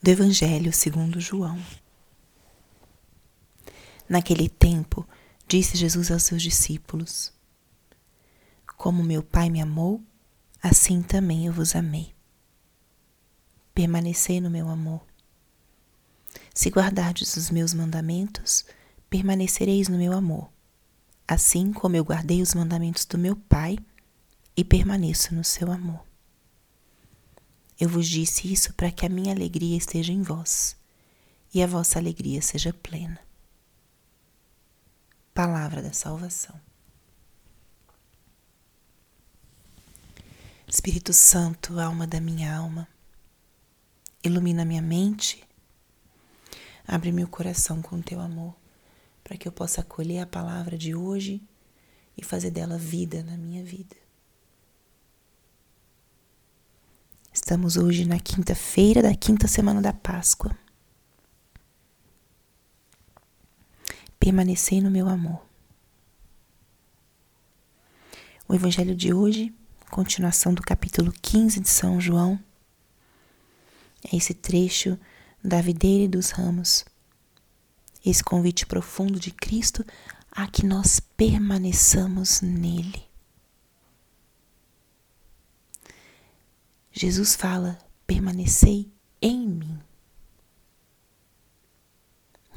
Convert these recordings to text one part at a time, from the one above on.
do Evangelho segundo João. Naquele tempo, disse Jesus aos seus discípulos: Como meu Pai me amou, assim também eu vos amei. Permanecei no meu amor. Se guardardes os meus mandamentos, permanecereis no meu amor, assim como eu guardei os mandamentos do meu Pai e permaneço no seu amor. Eu vos disse isso para que a minha alegria esteja em vós e a vossa alegria seja plena. Palavra da salvação. Espírito Santo, alma da minha alma, ilumina minha mente, abre meu coração com teu amor, para que eu possa acolher a palavra de hoje e fazer dela vida na minha vida. Estamos hoje na quinta-feira da quinta semana da Páscoa. Permanecei no meu amor. O Evangelho de hoje, continuação do capítulo 15 de São João, é esse trecho da videira e dos ramos. Esse convite profundo de Cristo a que nós permaneçamos nele. Jesus fala: permanecei em mim.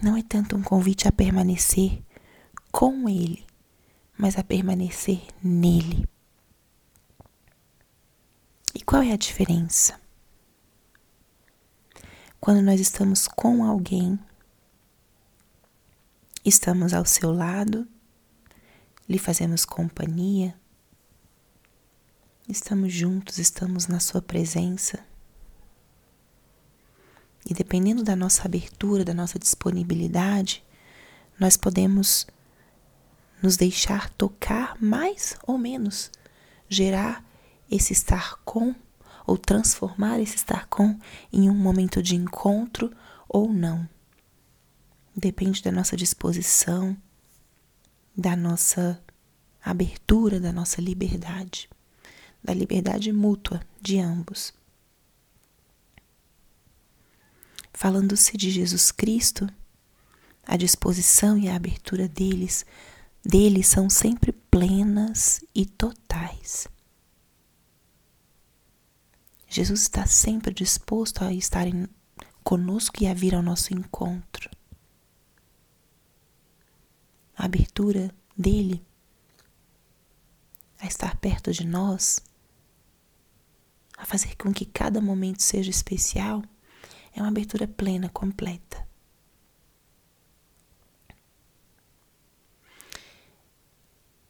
Não é tanto um convite a permanecer com Ele, mas a permanecer nele. E qual é a diferença? Quando nós estamos com alguém, estamos ao seu lado, lhe fazemos companhia, Estamos juntos, estamos na Sua presença. E dependendo da nossa abertura, da nossa disponibilidade, nós podemos nos deixar tocar mais ou menos, gerar esse estar com ou transformar esse estar com em um momento de encontro ou não. Depende da nossa disposição, da nossa abertura, da nossa liberdade da liberdade mútua de ambos. Falando-se de Jesus Cristo, a disposição e a abertura deles, dele são sempre plenas e totais. Jesus está sempre disposto a estar conosco e a vir ao nosso encontro. A abertura dele a estar perto de nós a fazer com que cada momento seja especial, é uma abertura plena, completa.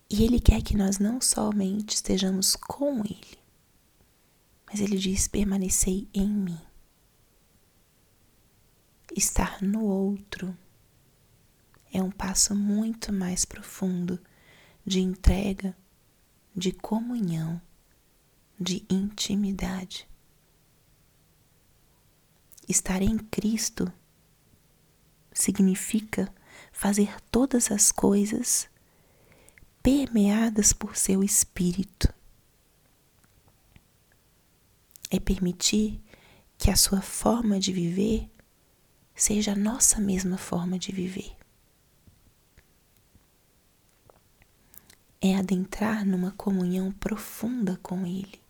E Ele quer que nós não somente estejamos com Ele, mas Ele diz: permanecei em mim. Estar no outro é um passo muito mais profundo de entrega, de comunhão de intimidade. Estar em Cristo significa fazer todas as coisas permeadas por seu espírito. É permitir que a sua forma de viver seja a nossa mesma forma de viver. É adentrar numa comunhão profunda com Ele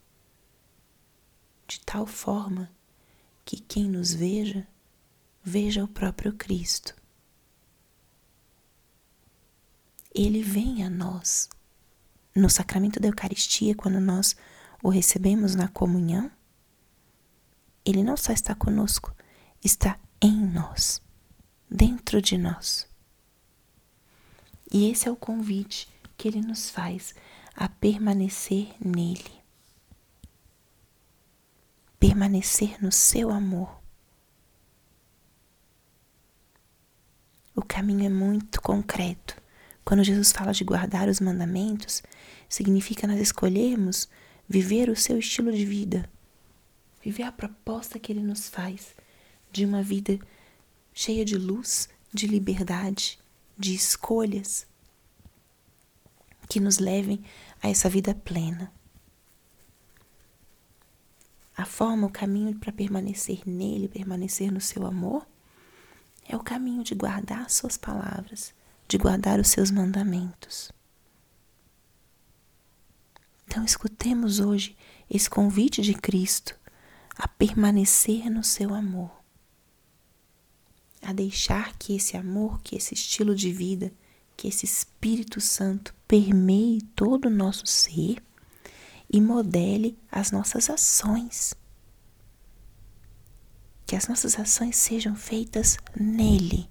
de tal forma que quem nos veja, veja o próprio Cristo. Ele vem a nós. No sacramento da Eucaristia, quando nós o recebemos na comunhão, ele não só está conosco, está em nós, dentro de nós. E esse é o convite que ele nos faz a permanecer nele permanecer no seu amor. O caminho é muito concreto. Quando Jesus fala de guardar os mandamentos, significa nós escolhermos viver o seu estilo de vida, viver a proposta que ele nos faz de uma vida cheia de luz, de liberdade, de escolhas que nos levem a essa vida plena A forma, o caminho para permanecer nele, permanecer no seu amor, é o caminho de guardar suas palavras, de guardar os seus mandamentos. Então, escutemos hoje esse convite de Cristo a permanecer no seu amor, a deixar que esse amor, que esse estilo de vida, que esse Espírito Santo permeie todo o nosso ser e modele as nossas ações. Que as nossas ações sejam feitas nele,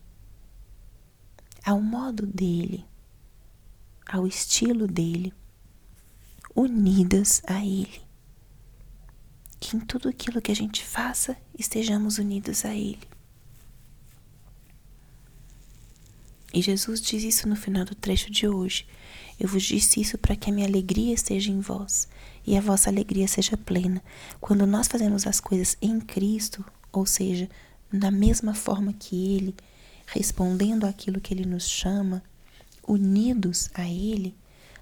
ao modo dele, ao estilo dele unidas a Ele. Que em tudo aquilo que a gente faça estejamos unidos a Ele. E Jesus diz isso no final do trecho de hoje. Eu vos disse isso para que a minha alegria esteja em vós e a vossa alegria seja plena. Quando nós fazemos as coisas em Cristo, ou seja, da mesma forma que Ele, respondendo àquilo que Ele nos chama, unidos a Ele,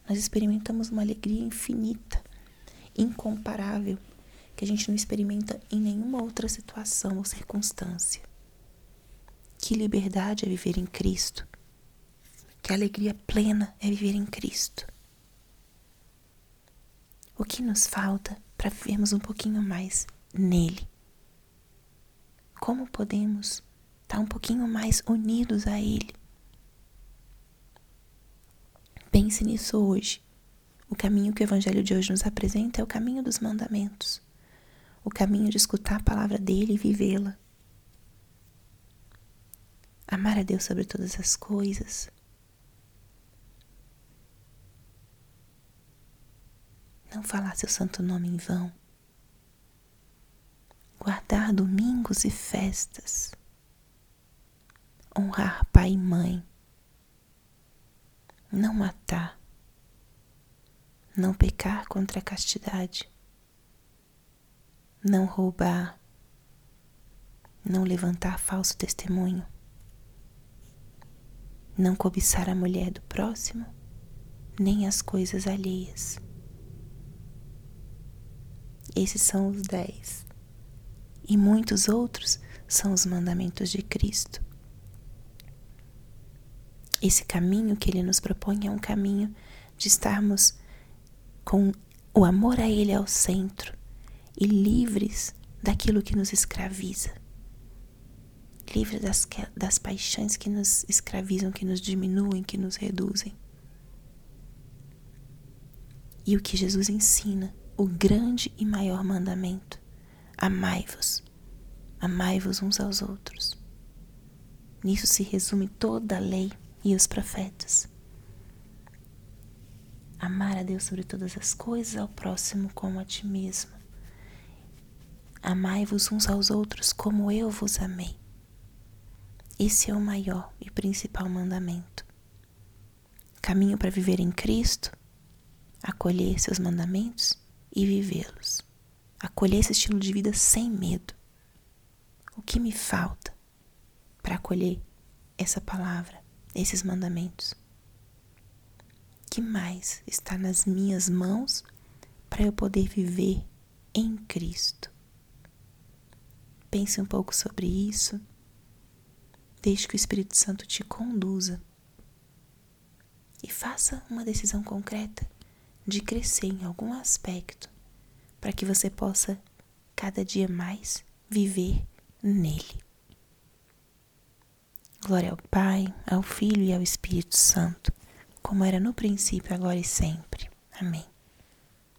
nós experimentamos uma alegria infinita, incomparável, que a gente não experimenta em nenhuma outra situação ou circunstância. Que liberdade é viver em Cristo. Que alegria plena é viver em Cristo. O que nos falta para vivermos um pouquinho mais nele? Como podemos estar um pouquinho mais unidos a Ele? Pense nisso hoje. O caminho que o Evangelho de hoje nos apresenta é o caminho dos mandamentos, o caminho de escutar a palavra dele e vivê-la. Amar a Deus sobre todas as coisas. Não falar seu santo nome em vão. Guardar domingos e festas. Honrar pai e mãe não matar, não pecar contra a castidade, não roubar, não levantar falso testemunho, não cobiçar a mulher do próximo, nem as coisas alheias. Esses são os dez. E muitos outros são os mandamentos de Cristo. Esse caminho que ele nos propõe é um caminho de estarmos com o amor a ele ao centro e livres daquilo que nos escraviza. Livres das, das paixões que nos escravizam, que nos diminuem, que nos reduzem. E o que Jesus ensina, o grande e maior mandamento: amai-vos, amai-vos uns aos outros. Nisso se resume toda a lei e os profetas. Amar a Deus sobre todas as coisas, ao próximo como a ti mesmo. Amai-vos uns aos outros como eu vos amei. Esse é o maior e principal mandamento. Caminho para viver em Cristo, acolher seus mandamentos e vivê-los. Acolher esse estilo de vida sem medo. O que me falta para acolher essa palavra? esses mandamentos? Que mais está nas minhas mãos para eu poder viver em Cristo? Pense um pouco sobre isso. Deixe que o Espírito Santo te conduza. E faça uma decisão concreta de crescer em algum aspecto para que você possa cada dia mais viver nele. Glória ao Pai, ao Filho e ao Espírito Santo, como era no princípio, agora e sempre. Amém.